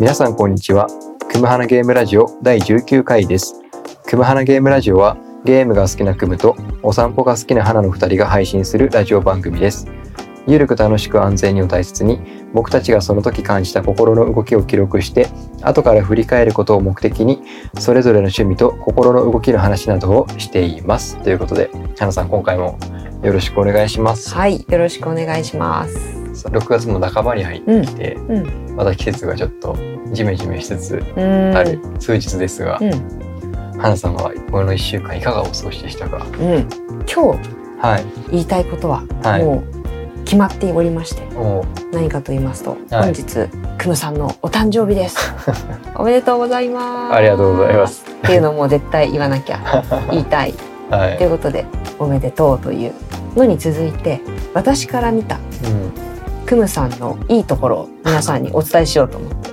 皆さんこんにちは。クムハナゲームラジオ第19回です。クムハナゲームラジオはゲームが好きなクムとお散歩が好きな花の2人が配信するラジオ番組です。ゆるく楽しく安全にを大切に僕たちがその時感じた心の動きを記録して後から振り返ることを目的にそれぞれの趣味と心の動きの話などをしています。ということで、花さん今回もよろしくお願いします。はい、よろしくお願いします。6月も半ばに入ってきて、うん、また季節がちょっとジメジメしつつうん、ある数日ですが、うん、花さんはこの1週間いかがお過ごしでしたか？うん、今日はい。言いたいことははいもう決まっておりまして、お何かと言いますと、はい本日クムさんのお誕生日です。おめでとうございます。ありがとうございます。っていうのも絶対言わなきゃ 言いたいはい。ということでおめでとうというのに続いて私から見たうん。クムさんのいいところを皆さんにお伝えしようと思って。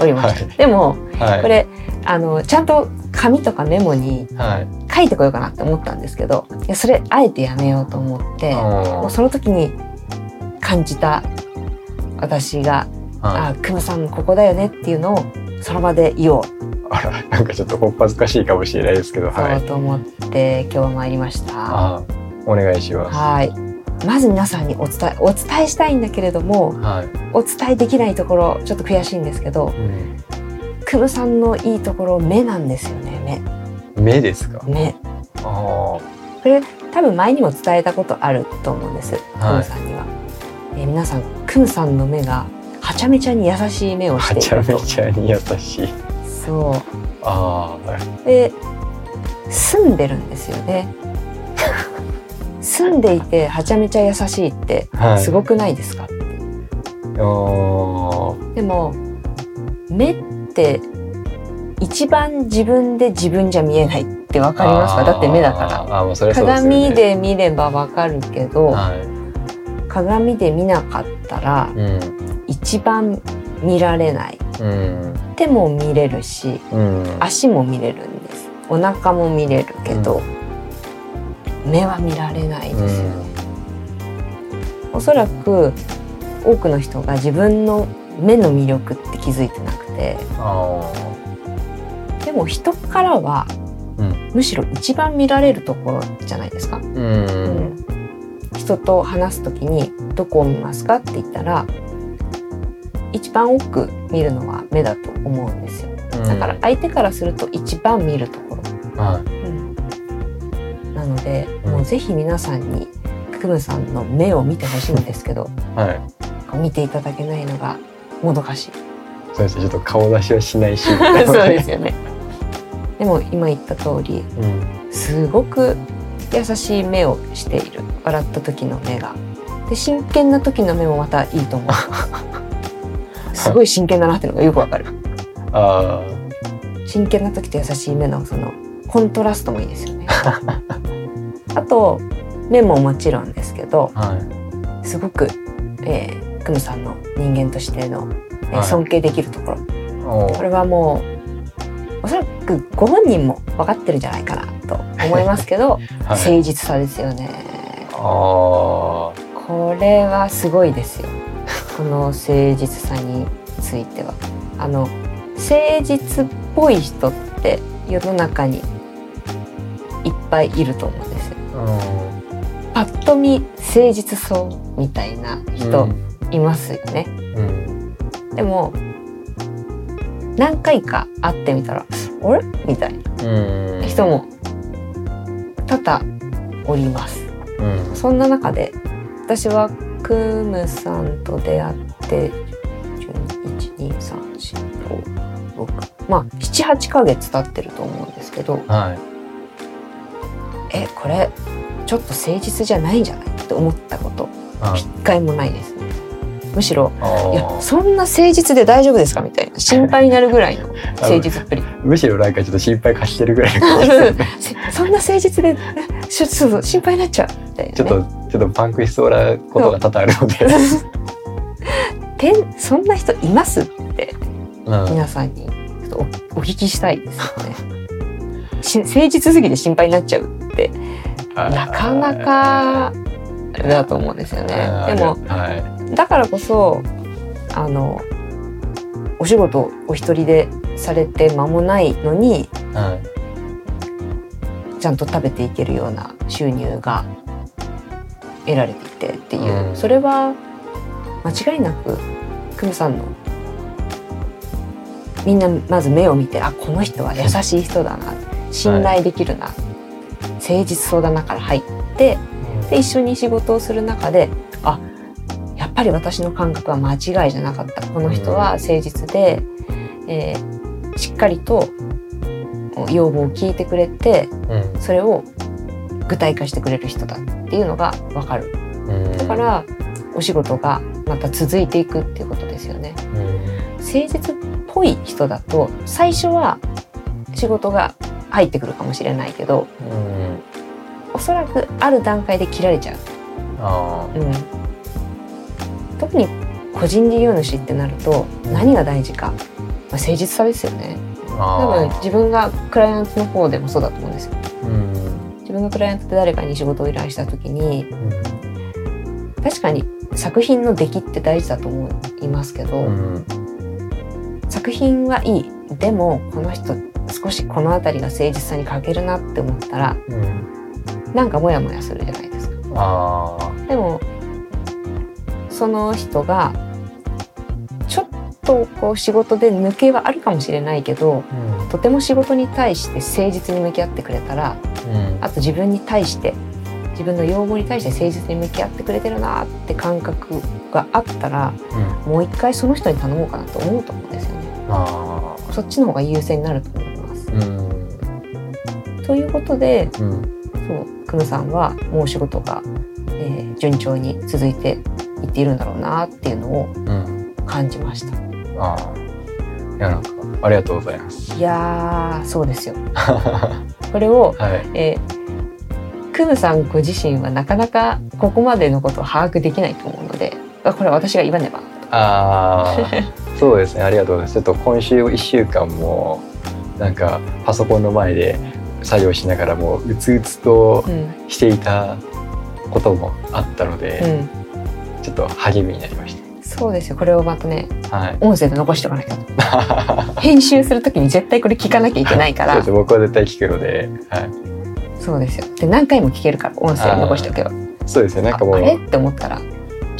おりました。はいでもはい。これあのちゃんと紙とかメモにはい。書いてこようかなって思ったんですけどいやそれあえてやめようと思ってもおうその時に感じた私が「はあクムさんここだよね」っていうのをその場で言おう、い。あら、なんかちょっとこっぱずかしいかもしれないですけど、はい。そうと思って今日は参りました。あお願いします。はいまず皆さんにお伝えお伝えしたいんだけれどもはい。お伝えできないところちょっと悔しいんですけどうん。クムさんのいいところ目なんですよね目ですか？目目あこれ多分前にも伝えたことあると思うんです、はいクムさんには、えー皆さんクムさんの目がはちゃめちゃに優しい目をあ。はしてちゃめいるとちゃに優しい。そああ。はい。うで住んでるんですよね住んでいてはちゃめちゃ優しいってはい。すごくないですか、おーでも目って一番自分で自分じゃ見えないってわかりますか？だって目だからね。鏡で見ればわかるけど、はい。鏡で見なかったらうん。一番見られないうん。手も見れるしうん。足も見れるんですお腹も見れるけど、目は見られないです。よね、おそらく多くの人が自分の目の魅力って気づいてなくて。あでも人からはあ。うん。むしろ一番見られるところじゃないですか、う。うん。ん人と話す時に「どこを見ますか?」って言ったら一番多く見るのは目だと思うんですよ。だから相手からすると一番見るところ、はなので、うんもうぜひ皆さんにクムさんの目を見てほしいんですけどい。はい。見ていただけないのがもどかしいそうですね。ちょっと顔出しはしないし。そうですよねでも今言った通りうん。すごく優しい目をしている笑った時の目がで真剣な時の目もまたいいと思う すごい真剣だなっていうのがよくわかるあ真剣な時と優しい目のそのコントラストもいいですよね あと目ももちろんですけどあ。はい。すごく、えー、クムさんの人間としての、えーはい尊敬できるところおこれはもうおそらくご本人も分かってるんじゃないかなと思いますけど、はい。誠実さですよね。これはすごいですよこの誠実さについてはあの誠実っぽい人って世の中にいっぱいいると思うんですようパッと見誠実そうみたいな人ん。いますよね、うん。でも何回か会ってみたら「あれ?」みたいうん。な人も多々おりますうん。そんな中で私はクムさんと出会って12345まあ78ヶ月経ってると思うんですけどはい。えこれちょっと誠実じゃないんじゃないって思ったことはい。一回もないですねむしろあいやあ。そんな誠実で大丈夫ですかみたいな心配になるぐらいの 誠実っぷりむしろなんかちょっと心配貸してるぐらいの そんな誠実でえちょちょっと心配になっちゃうみたいな、ね、ちょっと、ちょっとパンクしそうなことが多々あるので。てんそんな人いますってうん。皆さんにちょっとおお聞きしたいですよね。し誠実すぎて心配になっちゃうってなかなかだと思うんですよね。でもはだからこそあのお仕事お一人でされて間もないのにはい。ちゃんと食べていけるような収入が得られていてっていう、うん。それは間違いなくクムさんのみんなまず目を見てあこの人は優しい人だな。信頼できるな、誠実そうだなから入ってで一緒に仕事をする中であやっぱり私の感覚は間違いじゃなかった。この人は誠実で、えーしっかりと要望を聞いてくれてうん。それを具体化してくれる人だっていうのが分かる。うん。だからお仕事がまた続いていくっていうことですよね。うん。誠実っぽい人だと最初は仕事が入ってくるかもしれないけどうんおそらくある段階で切られちゃう。あうん、特に個人事業主ってなると何が大事か、まあ、誠実さですよね。多分ー自分がクライアントの方でもそうだと思うんですよ。うん。自分がクライアントで誰かに仕事を依頼した時にうん確かに作品の出来って大事だと思いますけど、うん作品はいい。でもこの人少しこの辺りが誠実さに欠けるなって思ったらうんなんかモヤモヤするじゃないですか。あでもその人がちょっとこう仕事で抜けはあるかもしれないけどーうん。とても仕事に対して誠実に向き合ってくれたらうん。あと自分に対して自分の要望に対して誠実に向き合ってくれてるなって感覚があったらうん。もう一回その人に頼もうかなと思うと思うんですよね。あそっちの方が優先になると思います。ということでうん。そうクムさんはもうお仕事が、えー順調に続いていっているんだろうなっていうのをうん。感じました。ああ。いやなんかありがとうございます。いやーそうですよ。これを、はい。えークムさんご自身はなかなかここまでのことを把握できないと思うのであこれは私が言わねば。ああ。そうですね。ありがとうございます。ちょっと今週1週間もなんかパソコンの前で作業しながらもううつうつとうん。していたこともあったので、うん、ちょっと励みになりましそうですよ。これをまたねたはい。音声で残しておかなきゃ。編集するときに絶対これ聞かなきゃいけないから。そうです僕は絶対聞くので、はい、そうですよ。で何回も聞けるから音声を残しておけば。そうですねなんかもうああれ？って思ったら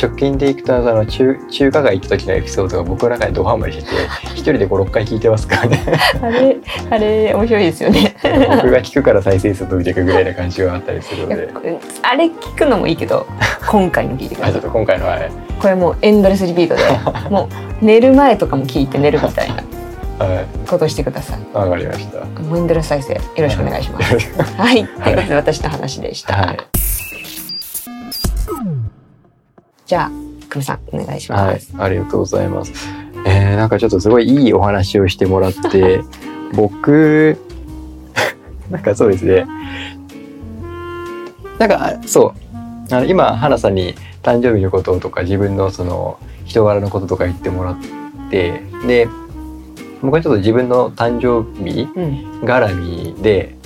直近でいくとあの中中華街行った時のエピソードが僕の中でドハマりしてて 一人で56回聞いてますからね。あれあれ面白いですよね。僕が聞くから再生数伸びていくぐらいな感じがあったりするので。あれ聞くのもいいけど今回の聞いてくださいあちょっと今回のは。はいこれもうエンドレスリピートで もう寝る前とかも聞いて寝るみたいなはい。ことしてください。わかりました。もうエンドレス再生よろしくお願いします。よろしくはい、ということで私の話でした、はいじゃあ久美さんお願いしはいます、、ありがとうございます。えー、なんかちょっとすごいいいお話をしてもらって、僕、なんかそうですね。なんか、そう。あの今、花さんに誕生日のこととか自分のその人柄のこととか言ってもらって、で、僕はちょっと自分の誕生日うん絡みで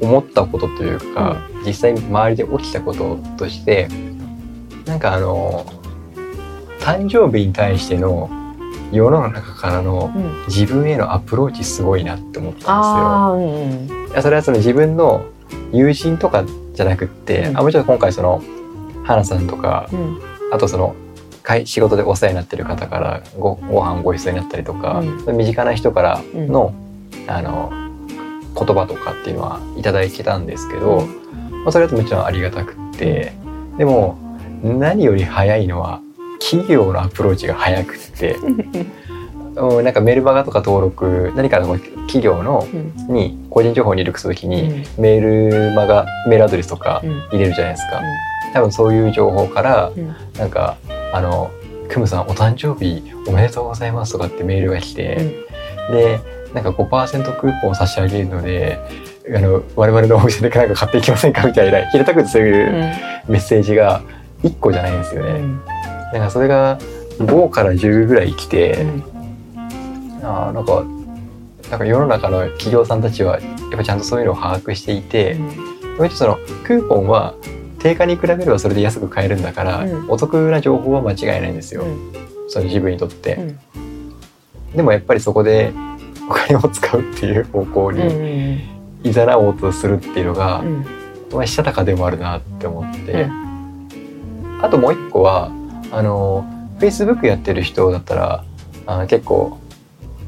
思ったことというか、実際に周りで起きたこととしてなんかあの誕生日に対しての世の中からのうん。自分へのアプローチすごいなって思ったんですよ。うんそれはその自分の友人とかじゃなくって、うん。あもちろん今回その花さんとかうん。あとその会仕事でお世話になってる方からごご飯ご馳走になったりとか、身近な人からの,、あの言葉とかっていうのはいただいてたんですけど、まあ、それだともちろんありがたくってでも何より早いのは企業のアプローチが早くって、うん、なんかメルマガとか登録何かの企業のうん。に個人情報を入力するときに、うん。メールマガメールアドレスとかうん。入れるじゃないですか、多分そういう情報からうん。なんかあの「クムさんお誕生日おめでとうございます」とかってメールが来て、でなんか5%クーポンを差し上げるのであの我々のお店でなんか買っていきませんかみたいな平たくそういうメッセージが1個じゃないんですよね。うん。なんかそれが5から10ぐらい来て、うん。あーなんかなんか世の中の企業さんたちはやっぱちゃんとそういうのを把握していて、もう一つそのクーポンは定価に比べればそれで安く買えるんだから、うん。お得な情報は間違いないんですよ、うん。その自分にとって。うん。でもやっぱりそこでお金を使うっていう方向うんにいざなおうとするっていうのがう、ん。まあ、したたかでもあるなって思って、うあともう一個はあの Facebook やってる人だったらあ結構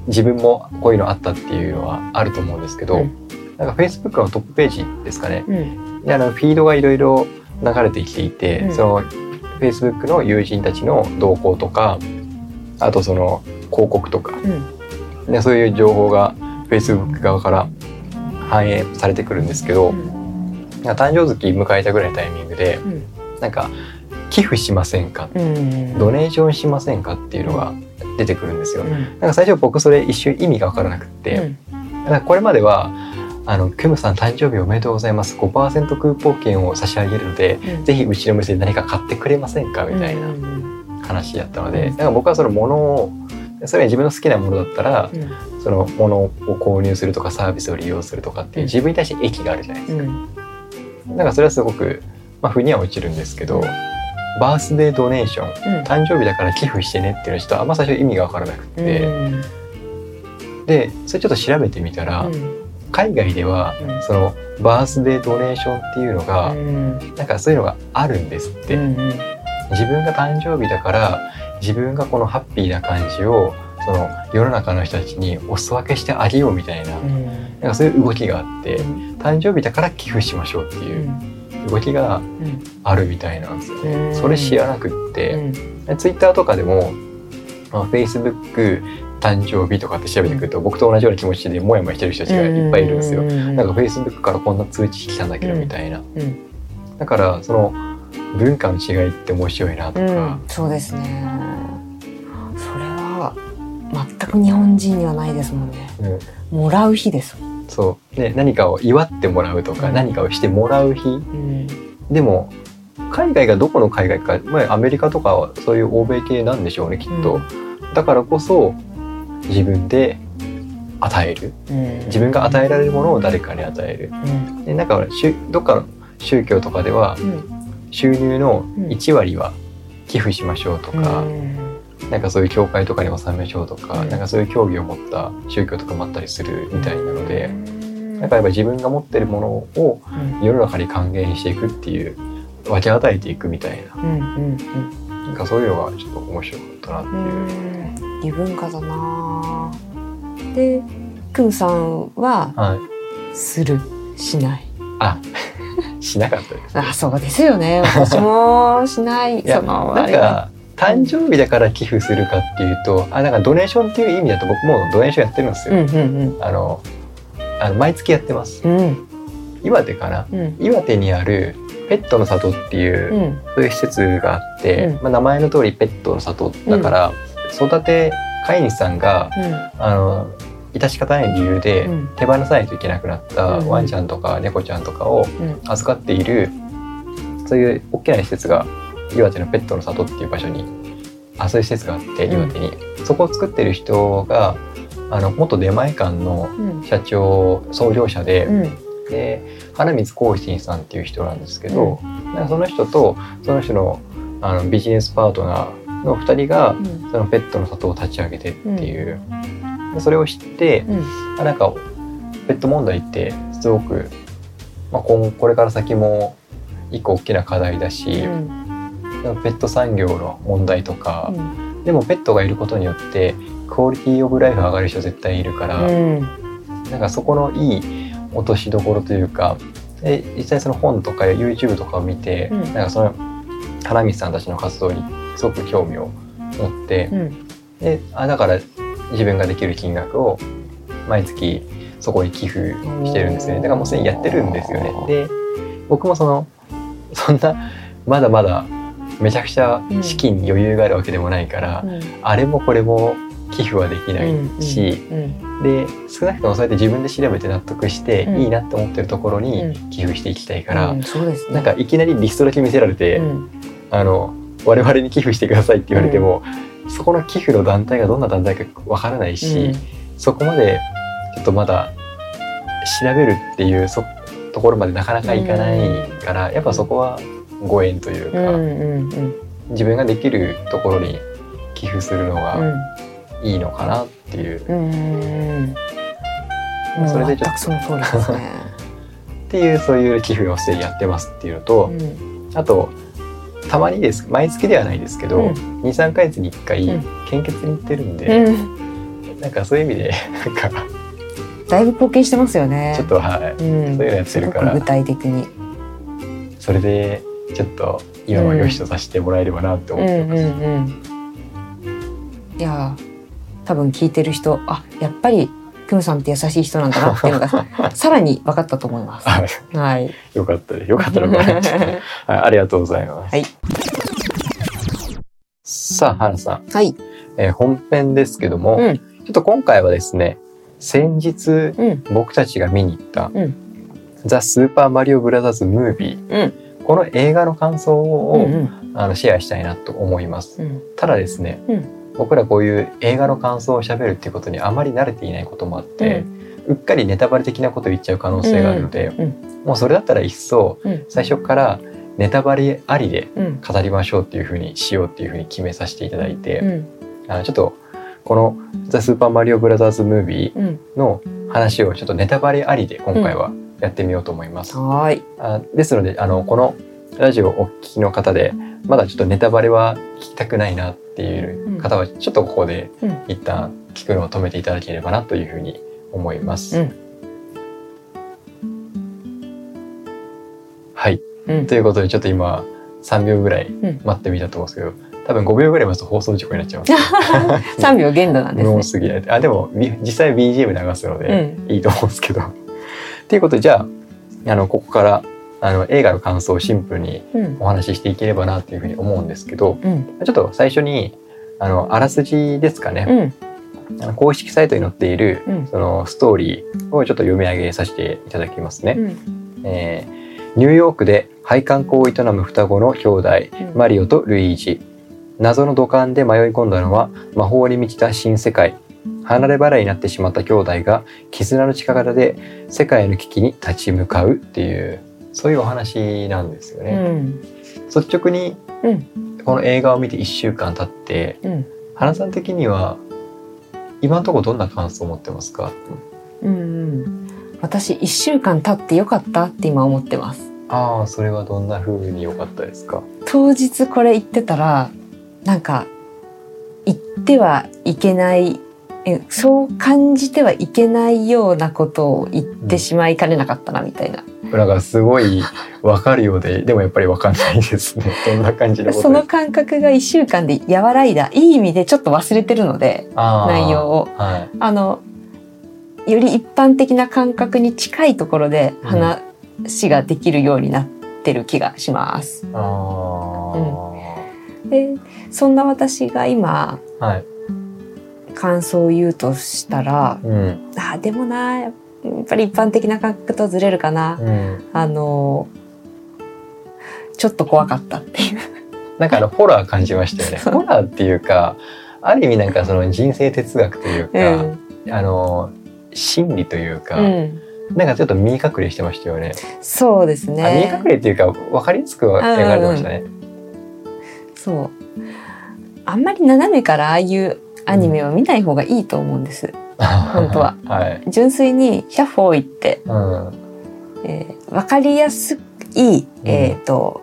自分もこういうのあったっていうのはあると思うんですけど、うん。なんか Facebook のトップページですかね。うん。であのフィードがいろいろ流れてきていて、うん。その Facebook の友人たちの動向とかあとその広告とか。うん。でそういう情報が Facebook 側から反映されてくるんですけど、うん。誕生月迎えたぐらいのタイミングでうん。なんか寄付しませんか？うん。ドネーションしませんかっていうのが出てくるんですよ。うん。なんか最初僕それ一瞬意味が分からなくって、なんかこれまではあのクムさん誕生日おめでとうございます。5%クーポン券を差し上げるので、うん。ぜひうちの店で何か買ってくれませんかみたいな話だったので、なんか僕はそのものをそれは自分の好きなものだったらうん。そのものを購入するとかサービスを利用するとかっていう自分に対して益があるじゃないですか。うん。なんかそれはすごく、まあ、腑には落ちるんですけどバースデードネーションうん。誕生日だから寄付してねっていうのはちょっとあんま最初意味が分からなくて、うん。でそれちょっと調べてみたら、うん。海外ではうん。そのバースデードネーションっていうのが、うん。なんかそういうのがあるんですって、うん自分が誕生日だから自分がこのハッピーな感じをその世の中の人たちにお裾分けしてあげようみたいな,、うん。なんかそういう動きがあって、うん。誕生日だから寄付しましょうってういうん動きがうん。あるみたいなんですよ。ね。うん。それ知らなくって、うん。ツイッターとかでも、まあ、Facebook 誕生日とかって調べてくると、僕と同じような気持ちでモヤモヤしてる人たちがいっぱいいるんですよ。うんなんか Facebook からこんな通知来たんだけどみたいな。うん。だからその文化の違いって面白いなとうか、ん。そうですね。それは全く日本人にはないですもんね。うん。もらう日ですもんそう。で何かを祝ってもらうとか、うん。何かをしてもらう日。うん。でも海外がどこの海外か、まあ、アメリカとかはそういう欧米系なんでしょうねきっと、だからこそ自分で与える。うん。自分が与えられるものを誰かに与える。うん。でなんかどっかの宗教とかではうん。収入のうん。1割は寄付しましょうとか、なんかそういう教会とかに納めましょうとか、うん。なんかそういう教義を持った宗教とかもあったりするみたいなので、うん。なんかやっぱ自分が持ってるものをうん。世の中に還元していくっていう分け与えていくみたいな。うんうんなんかそういうのがちょっと面白かったなってういう。ん。異文化だな。でくんさんははい、する？しない。あしなかったです。あそうですよね。私もしない。そのなんか誕生日だから寄付するかっていうとあなんかドネーションっていう意味だと僕もドネーションやってるんですよ。うんうんあのあの毎月やってます。うん。うん岩手かな？うん。岩手にあるペットの里っていう、うん。そういう施設があって、うん。まあ、名前の通りペットの里だから、育て飼い主さんがあの致し方ない理由でうん。手放さないといけなくなったうん。ワンちゃんとか猫ちゃんとかをうん。預かっているそういう大きな施設が岩手のペットの里っていう場所にあそういう施設があってうん。岩手に、そこを作ってる人があの元出前館のうん。社長創業者で、うん。で花光光信さんっていう人なんですけど、なんかその人とその人のあのビジネスパートナーの2人がうん。そのペットの里を立ち上げてっていう、でそれを知って、うん。あなんかペット問題ってすごく、まあ、今これから先も一個大きな課題だし、うんペット産業の問題とかう、ん。でもペットがいることによってクオリティオブライフ上がる人絶対いるから、うん。なんかそこのいい落としどころというかで実際その本とか YouTube とかを見て、うん。なんかその花道さんたちの活動にすごく興味を持って、うん。であだから自分ができる金額を毎月そこに寄付してるんですよね。だからもうすでにやってるんですよね。で僕もそのそんなまだまだめちゃくちゃ資金に余裕があるわけでもないから、うん。あれもこれも寄付はできないし、うん。で少なくともそうやって自分で調べて納得して、うん。いいなって思ってるところにうん。寄付していきたいから、うんそうですね。なんかいきなりリストだけ見せられて、うん。あの我々に寄付してくださいって言われても、そこの寄付の団体がどんな団体かわからないし、そこまでちょっとまだ調べるっていうそところまでなかなかいかないから、やっぱそこはご縁というか、うんうんうん自分ができるところに寄付するのがいいのかなっていう。うんもうそれでちょっとその通りですね。っていうそういう寄付をしてやってますっていうのと、うん。あとたまにです毎月ではないですけど、うん。23ヶ月に1回うん。献血に行ってるんで、うん、なんかそういう意味でなんかだいぶ貢献してますよね。ちょっとはい。うん、そういうのやってるから。具体的に。それでちょっと今は良しとさせてもらえればなってうん思ってます。うんうん。いやー、多分聞いてる人、あ、やっぱりクムさんって優しい人なんだなっていうのが さらに分かったと思います。はい、はい。よかった。よかった。はい、ありがとうございます。はい。さあ、花さん、はい。えー本編ですけども、うんちょっと今回はですね、先日うん。僕たちが見に行った、うんザ・スーパーマリオブラザーズ・ムービー、うん。この映画の感想うんを、うん。あのシェアしたいなと思います。うん。ただですね、うん僕らこういう映画の感想を喋るっていうことにあまり慣れていないこともあって、うっかりネタバレ的なことを言っちゃう可能性があるので、うんもうそれだったらいっそうん。最初からネタバレありでうん。語りましょうっていうふうにしようっていうふうに決めさせていただいて、うん。あのちょっとこの「ザ・スーパーマリオブラザーズ・ムービうん。ー」の話をちょっとネタバレありで今回はやってみようと思います。はーい。あですのであのこのラジオをお聞きの方でまだちょっとネタバレは聞きたくないなっていう方はちょっとここでうん一旦聞くのを止めていただければなというふうに思います。うんはいうんということでちょっと今3秒ぐらいん待ってみたと思うんですけど、多分5秒ぐらい待つと放送事故になっちゃいます。3秒限度なんですね。あでもび実際 BGM 流すのでうん。いいと思うんですけど。っていうことでじゃああのここからあの映画の感想をシンプルにうん。お話ししていければなというふうに思うんですけどうん。ちょっと最初にあのあらすじですかね、うん。あの公式サイトに載っているうん。そのストーリーをちょっと読み上げさせていただきますね。うん。えーニューヨークで配管工を営む双子の兄弟うんマリオとルイージ謎の土管で迷い込んだのは魔法に満ちた新世界離れ離れになってしまった兄弟が絆の力で世界の危機に立ち向かうっていうそういうお話なんですようね。ん。率直にうん。この映画を見て1週間経ってうん。花さん的には今のところどんな感想を持ってますか？うん。私、一週間経ってよかったって今思ってます。ああそれはどんな風に良かったですか？当日これ言ってたら、なんか、言ってはいけない、えそう感じてはいけないようなことを言ってしまいかねなかったな、みたいな。なんかすごい分かるようででもやっぱり分かんないですね。どんな感じのその感覚が一週間で和らいだ、いい意味でちょっと忘れてるので、内容を。はい。あの、より一般的な感覚に近いところで話ができるようになってる気がします。あで、そんな私が今、ーはい感想を言うとしたら、うんあ、でもな、やっぱり一般的な感覚とずれるかな。うんあの、ちょっと怖かったっていう。なんかあのホラー感じましたよねホラーっていうかある意味なんかその人生哲学というか、あの心理というか、うん。なんかちょっと見隠れしてましたよねそうですあ見ね隠。れっていうか分かりやすく描かれてましたね、そう。あんまり斜めからああいうアニメは見ない方がいいと思うんです。本当は。はい、純粋にシャッフォーイって、うん。えー、分かりやすい、えー、と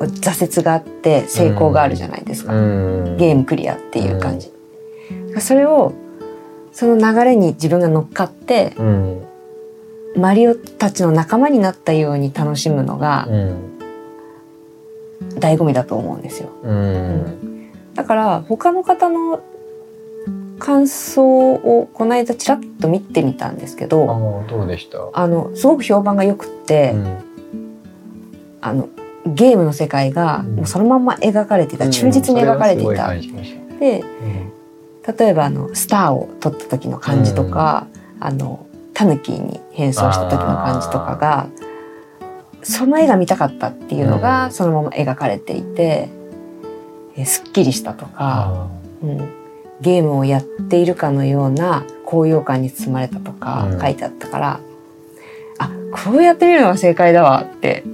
挫折があって成功があるじゃないですか、うん。ゲームクリアっていう感じ、それをその流れに自分が乗っかってうん。マリオたちの仲間になったように楽しむのがうん。醍醐味だと思うんですよ。うん。だから他の方の感想をこの間ちらっと見てみたんですけあどーどうでした？あのすごく評判が良くって、うん。あのゲームの世界がうん。もうそのまんま描かれていた、忠実に描かれていた。うんでうん。例えばあのスターを撮った時の感じとか、あのタヌキに変装した時の感じとかがその絵が見たかったっていうのがうん。そのまま描かれていて、えすっきりしたとか、あうん、ゲームをやっているかのような高揚感に包まれたとかうん書いてあったから、あこうやってみるのが正解だわって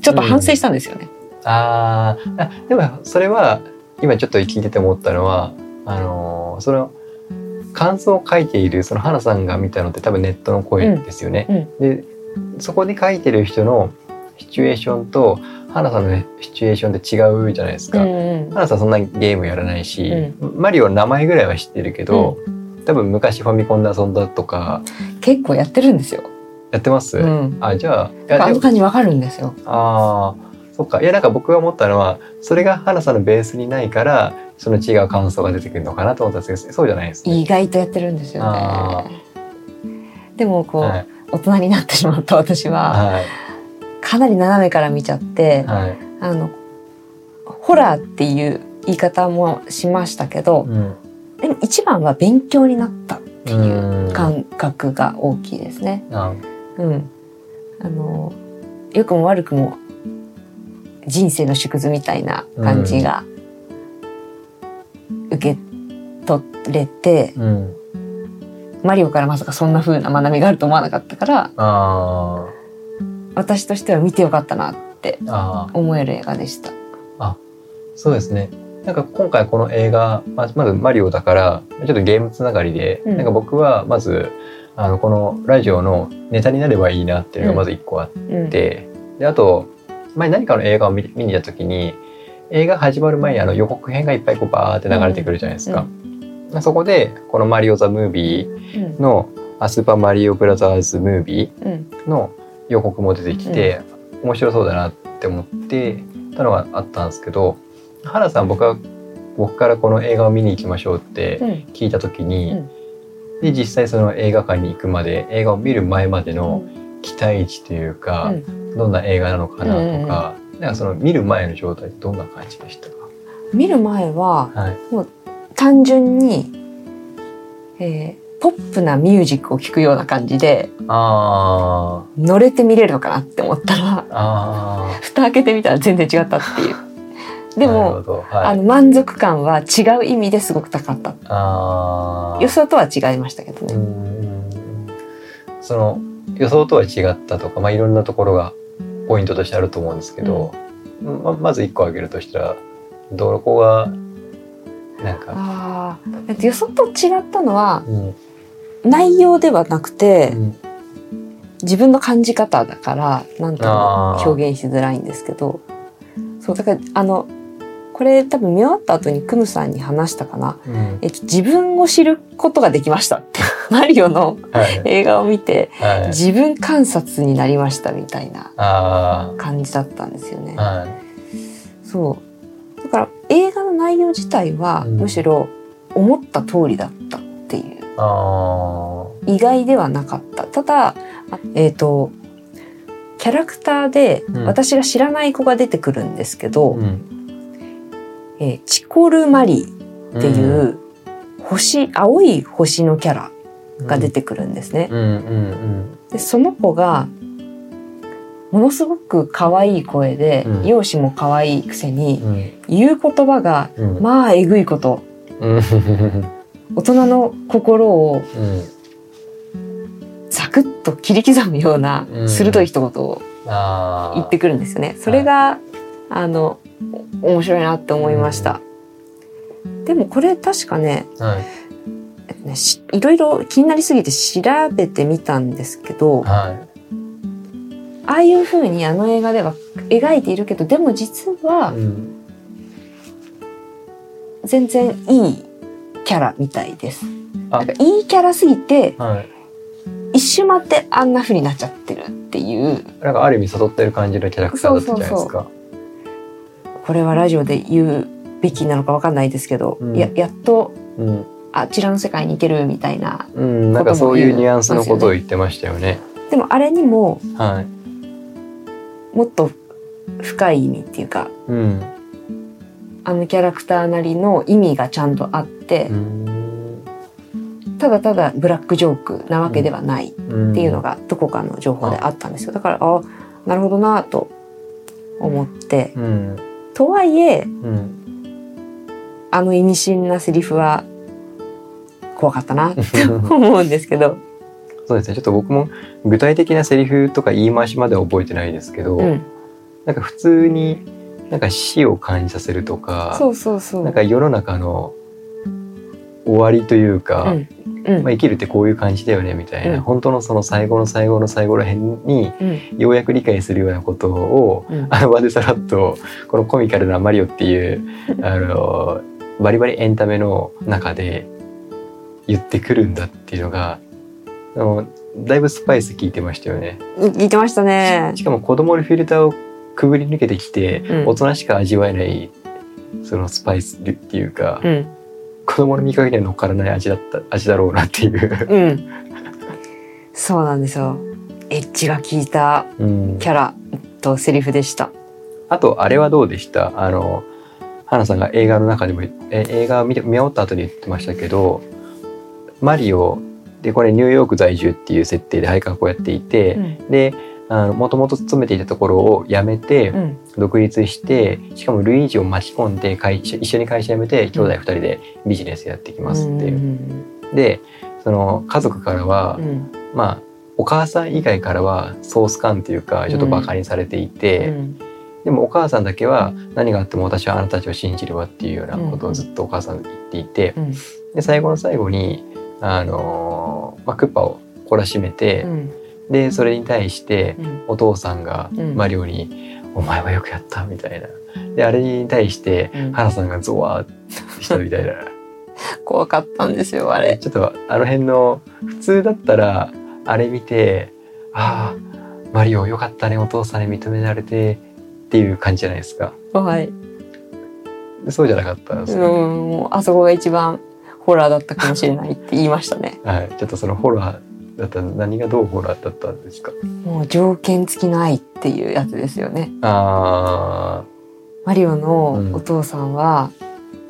ちょっと反省したんですよね。ーあーあでもそれは今ちょっと聞いてて思ったのはあのーその感想を書いているその花さんが見たのって多分ネットの声ですよね。でそこで書いてる人のシチュエーションと花さんの、ね、シチュエーションって違うじゃないですか。うんうん花さんそんなゲームやらないし、うマリオの名前ぐらいは知ってるけど、多分昔ファミコンで遊んだとか結構やってるんですよ。やってます、うん。あじゃああの感じわかるんですよ。あーそっかいやなんか僕が思ったのはそれが花さんのベースにないからその違う感想が出てくるのかなと思ったんですけどそうじゃないですね。意外とやってるんですよあね。でもこう、はい大人になってしまった私ははいかなり斜めから見ちゃって、はい。あのホラーっていう言い方もしましたけど、うん。でも一番は勉強になったっていううん感覚が大きいですね。あ。うん。あの、良くも悪くも人生の縮図みたいな感じが受け取れて、うん。マリオからまさかそんな風な学びがあると思わなかったから、あ私としては見てよかったなって思える映画でした。そうですね。なんか今回この映画、ままずマリオだから、ちょっとゲームつながりで、うんなんか僕はまず、あの、このラジオのネタになればいいなっていうのがまず一個あっうん。て、で、あと、前何かの映画を見見に行った時に、映画始まる前にあの予告編がいっぱいこうバーって流れてくるじゃないですか。そこで、このマリオ・ザ・ムービーうん。の、あスーパーマリオ・ブラザーズ・ムービーうん。の予告も出てきて、面白そうだなって思ってたのがあったんですけど原さん僕は僕からこの映画を見に行きましょうってうん。聞いた時に、うん。で実際その映画館に行くまで映画を見る前までの期待値というか、うん。どんな映画なのかなうんうんうん。とか、なんかその見る前の状態ってどんな感じでしたか、見る前ははい、単純に、えーポップなミュージックを聴くような感じであ乗れて見れるのかなって思ったら蓋開けてみたら全然違ったっていう。でも、はい。あの満足感は違う意味ですごく高かった。予想とは違いましたけどうね。んその予想とは違ったとか、まあ、いろんなところがポイントとしてあると思うんですけど、ままず一個挙げるとしたらどこがなんか、あ予想と違ったのはうん内容ではなくて、うん。自分の感じ方だからなんとも表現しづらいんですけど、そうだからあのこれ多分見終わった後にクムさんに話したかな。うん。えっと自分を知ることができましたって マリオのはい映画を見てはい自分観察になりましたみたいなあ感じだったんですよね。ー。はい。そう。だから映画の内容自体はうん。むしろ思った通りだった意外ではなかった。ただあえっ、とキャラクターでうん。私が知らない子が出てくるんですけど、ーうん。えーチコルマリーっていう星、青い星のキャラが出てくるんですね。うんうんでその子がものすごく可愛い声で、うん。容姿も可愛いくせうにん。言う言葉がうんうん。まあえぐいこと。うん大人の心をうんサクッと切り刻むようなうん。鋭い一言を言ってくるんですよね。それが、あのお面白いなって思いました。でもこれ確かねはい。いろいろ気になりすぎて調べてみたんですけどはい。ああいう風にあの映画では描いているけどでも実はうん。全然いいキャラみたいです。あなんかいいキャラすぎてはい一周回ってあんな風になっちゃってるっていうなんかある意味誘ってる感じのキャラクターだったじゃないですか。これはラジオで言うべきなのかわかんないですけど、うんややっとうん、あちらの世界に行けるみたいなうん、なんかそういうニュアンスのことを言ってましたよね。でもあれにもはい。もっと深い意味っていうかうん。あのキャラクターなりの意味がちゃんとあって、うん。ただただブラックジョークなわけではないっっていうのがどこかの情報であったんですよだからあなるほどなと思ってうん。とはいえうん。あの意味深なセリフは怖かったなって 思うんですけど、そうですね。ちょっと僕も具体的なセリフとか言い回しまでは覚えてないですけど、うん、なんか普通になんか死を感じさせるとか、そうそうそう。なんか世の中の終わりというか、うん。うん。まあ、生きるってこういう感じだよねみたいな、うん。本当のその最後の最後の最後らへんにうん。ようやく理解するようなことをうん。あの場でさらっとこのコミカルなマリオっていうあのバリバリエンタメの中で言ってくるんだっていうのがあのだいぶスパイス効いてましたよね。言ってましたね。しかも子供のフィルターをくぐり抜けてきて、うん。大人しか味わえないそのスパイスっていうか、うん。子供の味覚には乗っからない味だった味だろうなっていう。うん。そうなんですよ。エッジが効いたうん。キャラとセリフでした。あとあれはどうでした？あの花さんが映画の中でもえ映画を見て見終わった後に言ってましたけどマリオでこれニューヨーク在住っていう設定で配管をやっていて、うん。でもともと勤めていたところを辞めて、うん。独立してしかもルイージを巻き込んで会社一緒に会社辞めて兄弟二人でビジネスやっていきますって。いう。うんでその家族からは、うん。まあお母さん以外からはソース感というかちょっとバカにされていて、うん。でもお母さんだけは何があっても私はあなたたちを信じるわっていうようなことをずっとお母さん言っていて、うん。で最後の最後にあのーまあ、クッパを懲らしめて、うんでそれに対してうん。お父さんがうん。マリオに「お前はよくやった」みたいな。であれに対してうん。花さんがゾワーッしたみたいな。怖かったんですよあれ。ちょっとあの辺の普通だったらあれ見て「ああマリオよかったねお父さんに認められて」っていう感じじゃないですか。はい。でそうじゃなかったんですうんあそこが一番ホラーだったかもしれないって言いましたね。はい、ちょっとそのホラーだったら何がどうホラーだったんですか？もう条件付きの愛っていうやつですよね。あマリオのお父さんは、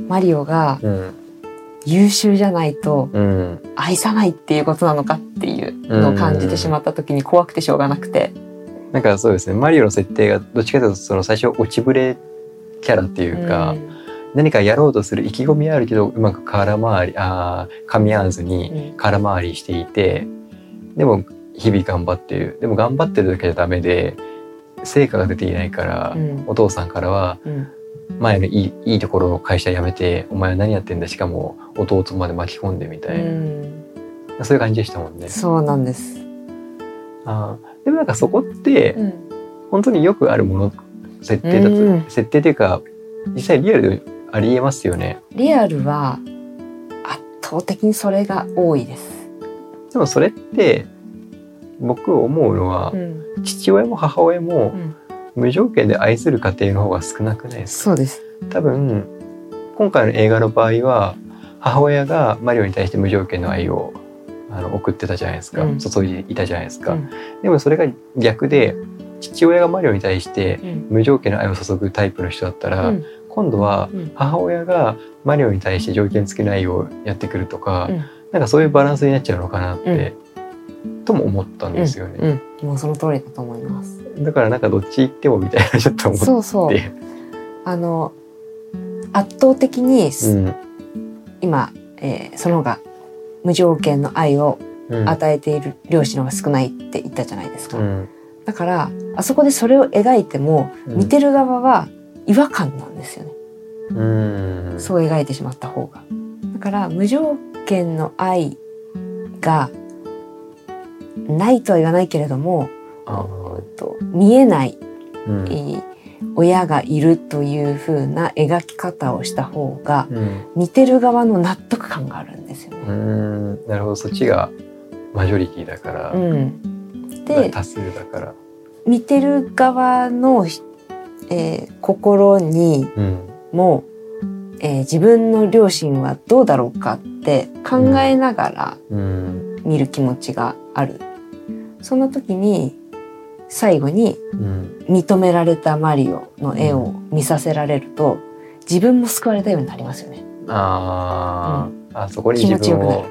マリオが優秀じゃないとうん。愛さないっていうことなのかっていうのを感じてしまった時に怖くてしょうがなくて、なんかそうですね。マリオの設定がどっちかというとその最初落ちぶれキャラっていうか、何かやろうとする意気込みはあるけどうまく空回りあー噛み合わずにうん。空回りしていてでも日々頑張ってる。でも頑張ってるだけじゃダメで成果が出ていないから、うん。お父さんからはうん。前のいいいいところの会社辞めてお前は何やってんだ？しかも弟まで巻き込んでみたういな、ん。そういう感じでしたもんね。そうなんです、あー。でもなんかそこってうん。本当によくあるもの設定だと、うん。設定というか実際リアルでありえますよね。リアルは圧倒的にそれが多いです、でもそれって僕思うのは、ん。父親も母親もうん、無条件で愛する家庭の方が少なくないですか？そうです。多分今回の映画の場合は母親がマリオに対して無条件の愛をあの送ってたじゃないですか、うん。注いでいたじゃないですか、うん。でもそれが逆で父親がマリオに対してうん。無条件の愛を注ぐタイプの人だったら、うん。今度はうん。母親がマリオに対して条件付きの愛をやってくるとか、うんなんかそういうバランスになっちゃうのかなって、とも思ったんですよね、うん、もうその通りだと思います。だからなんかどっち行ってもみたいなちょっと思って。そうそう。あの圧倒的に、うん。今、えーその方が無条件の愛をうん。与えている両親の方が少ないって言ったじゃないですか、うん。だからあそこでそれを描いても、うん。見てる側は違和感なんですよね、うん。そう描いてしまった方が。だから無条件の愛がないとは言わないけれどもと見えない、ーうん。えー親がいるという風な描き方をした方がうん。見てる側の納得感があるんですよね。うん。なるほど。そっちがマジョリティだから、うん、で多数だから、見てる側の、えー心にうん。も、えー自分の両親はどうだろうかって考えながらうん見る気持ちがある。その時に最後にうん認められたマリオの絵を見させられると自分も救われたようになりますよね。あー、あそこに自気持ちよ分を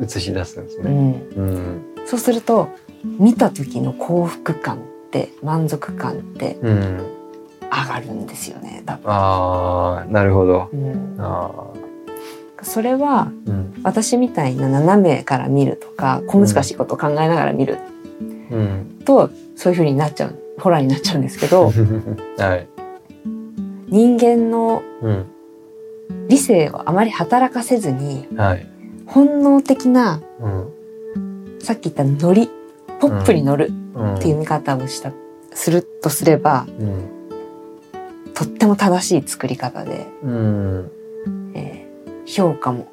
映し出すんですね。うん、うんそうすると見た時の幸福感って満足感ってうん、上がるんですよね多分。ああなるほど。うんあそれは私みたいな斜めから見るとか小難しいことを考えながら見る。うん。とそういう風になっちゃうホラーになっちゃうんですけど はい。人間のうん。理性をあまり働かせずにはい。本能的なうん。さっき言ったノリポップに乗るうん。っていう見方をした、するとすればうん。とっても正しい作り方で、うん。えー評価も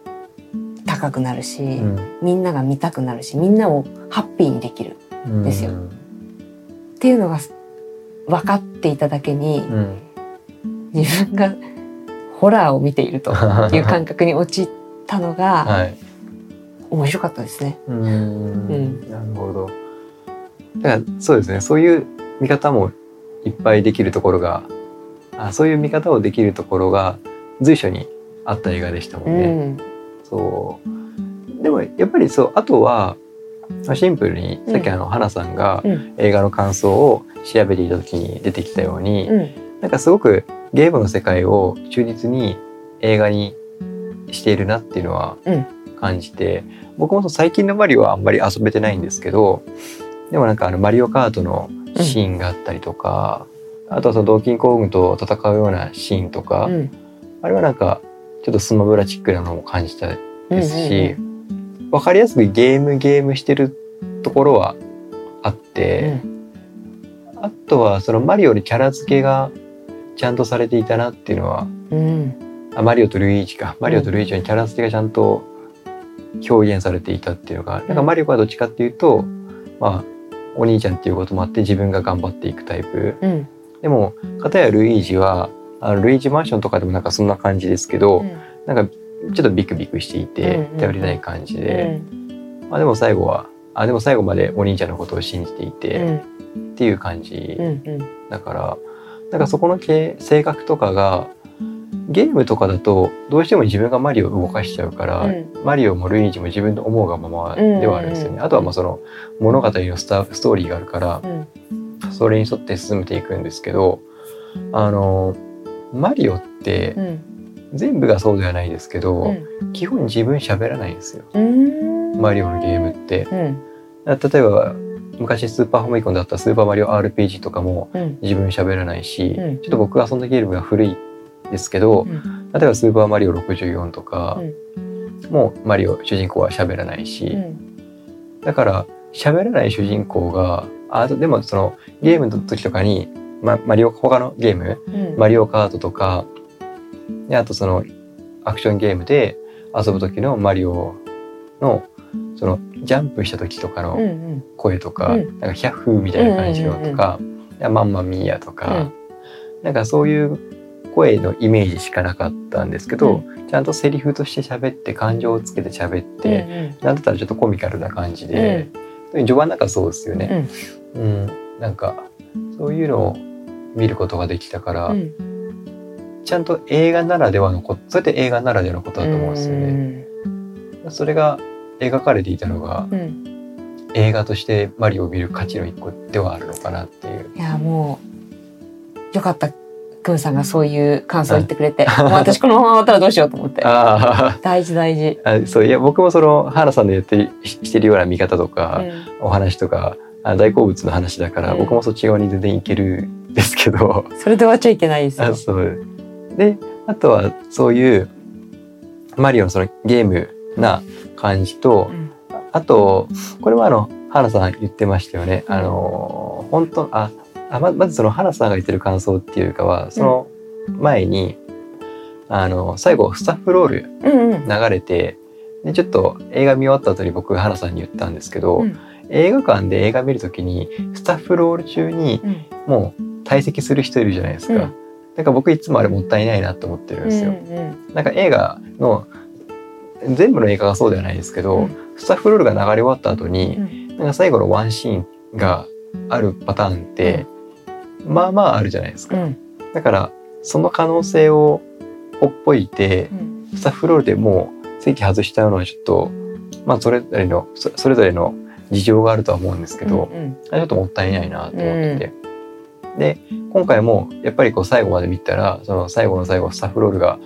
高くなるし、うん。みんなが見たくなるしみんなをハッピーにできる。うん。ですよ。っていうのが分かっていただけにうん。自分がホラーを見ていると いう感覚に陥ったのがはい。面白かったですね。うん。ん。なるほど。だからそうですね。そういう見方もいっぱいできるところがあそういう見方をできるところが随所にあった映画でしたもうんね。ん。そう。でもやっぱりそうあとはまあシンプルにさっきあの、花さんがうん。映画の感想を調べていた時に出てきたように、うん。なんかすごくゲームの世界を忠実に映画にしているなっていうのはうん。感じて、僕もそう最近のマリオはあんまり遊べてないんですけどでもなんかあのマリオカートのシーンがあったりとか、あとはそのドンキーコングと戦うようなシーンとか、うん。あれはなんかちょっとスマブラチックなのも感じたですし、うんわかりやすくゲームゲームしてるところはあっうて、ん。あとはそのマリオにキャラ付けがちゃんとされていたなっていうのはうん。あマリオとルイージか。マリオとルイージにキャラ付けがちゃんと表現されていたっていうのが、なんかマリオはどっちかっていうとまあお兄ちゃんっていうこともあって自分が頑張っていくタイプ。うん。でも片やルイージはあのルイージマンションとかでもなんかそんな感じですけど、なんかちょっとビクビクしていてうんうん頼りない感じうで、ん。まあでも最後はあでも最後までお兄ちゃんのことを信じていて、うん。っていう感じ。うんうん。だからなんかそこのけ性格とかがゲームとかだとどうしても自分がマリオを動かしちゃうから、うん。マリオもルイージも自分の思うがままではあるんですよね。うんあとはまあその物語のスタストーリーがあるからうん。それに沿って進めていくんですけどあのマリオってうん全部がそうではないですけど、うん。基本自分喋らないんですよ。うんマリオのゲームって。うん。例えば昔スーパーファミコンだったスーパーマリオ RPG とかもうん。自分喋らないし、うん。ちょっと僕が遊んだゲームが古いですけど、うん。例えばスーパーマリオ64とかうん。もうマリオ主人公は喋らないし、うん。だから喋らない主人公があとでもそのゲームの時とかに、ま、マリオ他のゲーム？うん。マリオカートとか。であとそのアクションゲームで遊ぶ時のマリオのそのジャンプした時とかのうんうん。声とか、うん。なんかヒャッフーみたいな感じのとか、マンマミーヤとか、なんかそういう声のイメージしかなかったんですけど、ちゃんとセリフとして喋って感情をつけて喋って、なんだったらちょっとコミカルな感じで、序盤なんかそうですよね、うん。なんかそういうのを見ることができたから、うん。ちゃんと映画ならではのことそれって映画ならではのことだと思うんですよね。それが描かれていたのがうん。映画としてマリオを見る価値の一個ではあるのかなっていう。いやもうよかったくんさんがそういう感想を言ってくれて、もう私このまま終わったらどうしようと思って。あ大事大事、あそういや僕もその原さんの言ってししてるような見方とか、うお話とかあ大好物の話だから、うん。僕もそっち側に全然いけるんですけど。ん、それで終わっちゃいけないですよ。あそう。であとはそういうマリオのそのゲームな感じと、うん。あとこれはあの原さん言ってましたよね。あの本当ああままずその原さんが言ってる感想っていうかはその前に、あの最後スタッフロールうんうん。流れてでちょっと映画見終わった後に僕が原さんに言ったんですけど、うん。映画館で映画見るときにスタッフロール中にうん。もう退席する人いるじゃないですか。うん。なんか僕いつもあれもったいないなと思ってるんですよ。うんなんか映画の全部の映画がそうではないですけど、うん。スタッフロールが流れ終わった後に、うん。なんか最後のワンシーンがあるパターンって、まあまああるじゃないですか。うん。だからその可能性をほっぽいてうん。スタッフロールでもう席外しちゃうのはちょっとまあそれぞれのそそれぞれの事情があるとは思うんですけど、うんちょっともったいないなと思ってて。で今回もやっぱりこう最後まで見たらその最後の最後スタッフロールが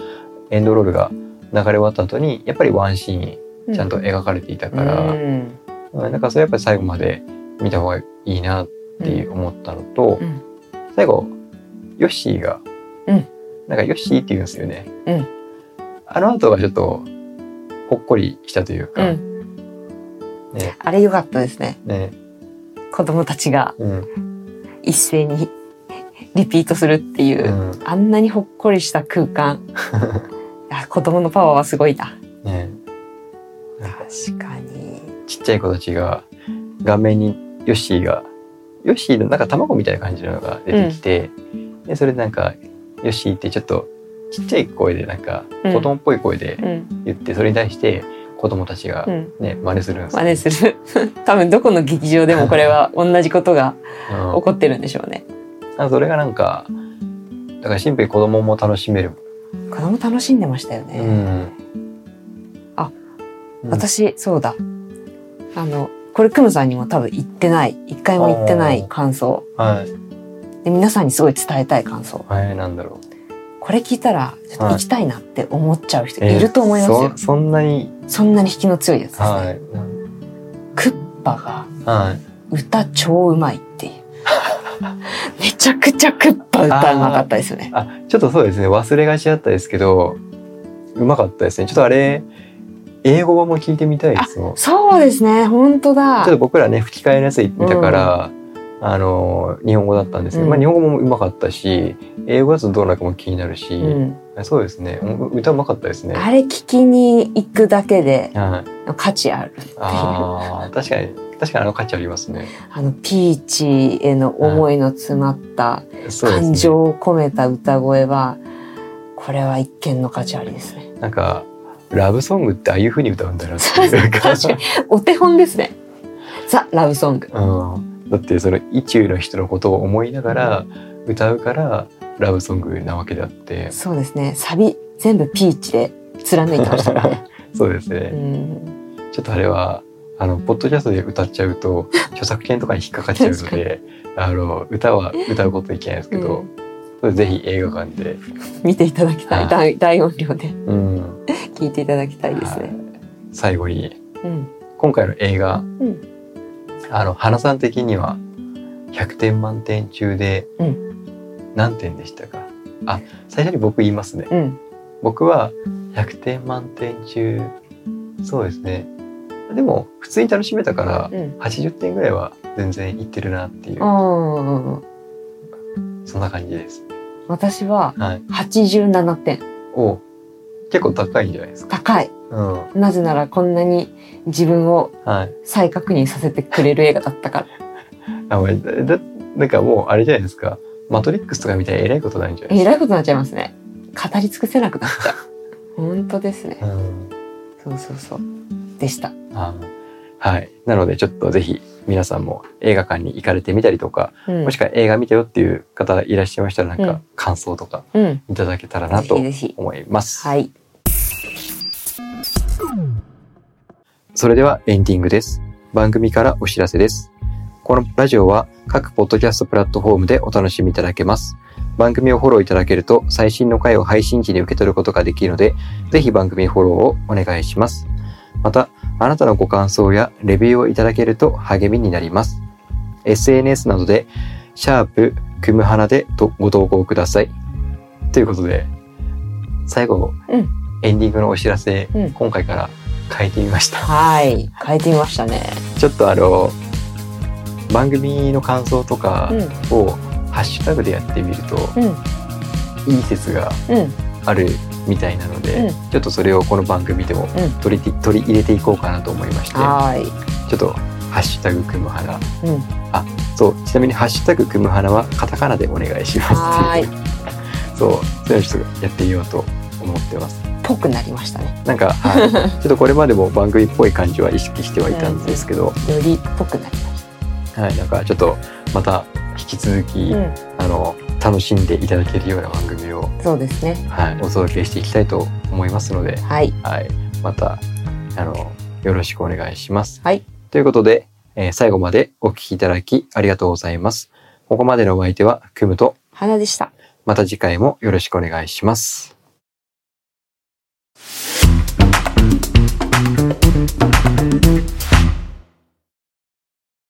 エンドロールが流れ終わった後にやっぱりワンシーンちゃんと描かれていたから、うん。うん。なんかそれやっぱり最後まで見た方がいいなって思ったのと、うん。最後ヨッシーが、うん。なんかヨッシーって言うんですよね。うん。あの後がちょっと微ほっこりしたといううか、ん。ね。あれ良かったですね。ね。子供たちがうん。一斉にリピートするっていう、うんあんなにほっこりした空間。いや子供のパワーはすごいな。ね確かに。ちっちゃい子たちが顔面にヨッシーがヨッシーのなんか卵みたいな感じのが出てきて、でそれでなんかヨッシーってちょっとちっちゃい声でなんかうん子供っぽい声でうん。言って、それに対して子供たちがうん。ね、真似するんですよ真似する。多分どこの劇場でもこれは同じことがうん起こってるんでしょうね。あそれがなんかだからシンプルに子供も楽しめる、子供楽しんでましたよね。うんあ、うん私、そうだ。あの、これクムさんにも多分言ってない。一回も言ってない感想。はいで皆さんにすごい伝えたい感想。はいなんだろうこれ聞いたら、ちょっと行きたいなって思っちゃう人えーいると思いますよ。そそんなに？そんなに引きの強いやつですね。はいクッパがはい歌超うまいっていう。めちゃくちゃクッパ歌うまかったですよね。あちょっとそうですね。忘れがちだったですけどうまかったですね。ちょっとあれ英語版も聞いてみたいですもん。ちょそうですね、本当だ。っ。と僕らね吹き替えのやつ見たから、あの日本語だったんですけど、うん。まあ、日本語もうまかったし英語だとどうなるかも気になるし、うん、そうですね。う歌うまかったですね。あれ聞きに行くだけではい。価値あるっていう。あー確かに確かにあの価値ありますねあのピーチへの思いの詰まった感情を込めた歌声は、これは一見の価値ありですね。なんかラブソングってああいう風に歌うんだなっていう 確かにお手本ですね。ザ・ラブソング。うん、だってその意中の人のことを思いながら歌うからラブソングなわけであってそうですね。サビ全部ピーチで貫いてましたね。そうですうね、ん、ちょっとあれはあのポッドキャストで歌っちゃうと 著作権とかに引っかかっちゃうのであの歌は歌うこといけないですけど、うん。ぜひ映画館で、見ていただきたい。はい。大大音量で。うん。聞いていただきたいですはい。ね。最後にうん。今回の映画、ん。あの花さん的には100点満点中でうん。何点でしたか、あ最初に僕言いますね。うん。僕は100点満点中そうですねでも普通に楽しめたからうん。80点ぐらいは全然いってるなっていうそんな感じです私ははい87点。お結構高いんじゃないですか高い。うんなぜならこんなに自分をはい再確認させてくれる映画だったから。あだなんかもうあれじゃないですかマトリックスとかみたいに偉いことないんじゃないですえらいことになっちゃいますね。語り尽くせなくなっちゃう。本当ですね。かうんそうそうそう。でした。あはい。なのでちょっとぜひ皆さんも映画館に行かれてみたりとか、うんもしくは映画見てよっていう方いらっしゃいましたらなんかうん感想とかうん。いただけたらなぜと。思います。はい。それではエンディングです。番組からお知らせです。このラジオは各ポッドキャストプラットフォームでお楽しみいただけます。番組をフォローいただけると最新の回を配信時に受け取ることができるので、ぜひ番組フォローをお願いします。また、あなたのご感想やレビューをいただけると励みになります。SNS などで、シャープ、くむはなでとご投稿ください。ということで、最後、うんエンディングのお知らせ、うん今回から変えてみました。はい。変えてみましたね。ちょっとあの、番組の感想とかうん。をハッシュタグでやってみると、うん。いい説がうん。みたいなので、うんちょっとそれをこの番組でもうん取り,、取り入れていこうかなと思いまして、はい。ちょっとハッシュタグくむはな、うん。そう、ちなみにハッシュタグくむはなはカタカナでお願いしますはっていう。そう、そういうのちょっとやってみようと思ってます。ぽくなりましたね。なんか、はい、ちょっとこれまでも番組っぽい感じは意識してはいたんですけど、よりぽくなりましはい、なんかちょっとまた引き続き、た。うん。あの楽しんでいただけるような番組を、そうですね。はい、お届けしていきたいと思いますので、はい。はい、またあのよろしくお願いします。はい。ということで、えー最後までお聞きいただきありがとうございます。ここまでのお相手はクムと、花でした。また次回もよろしくお願いします。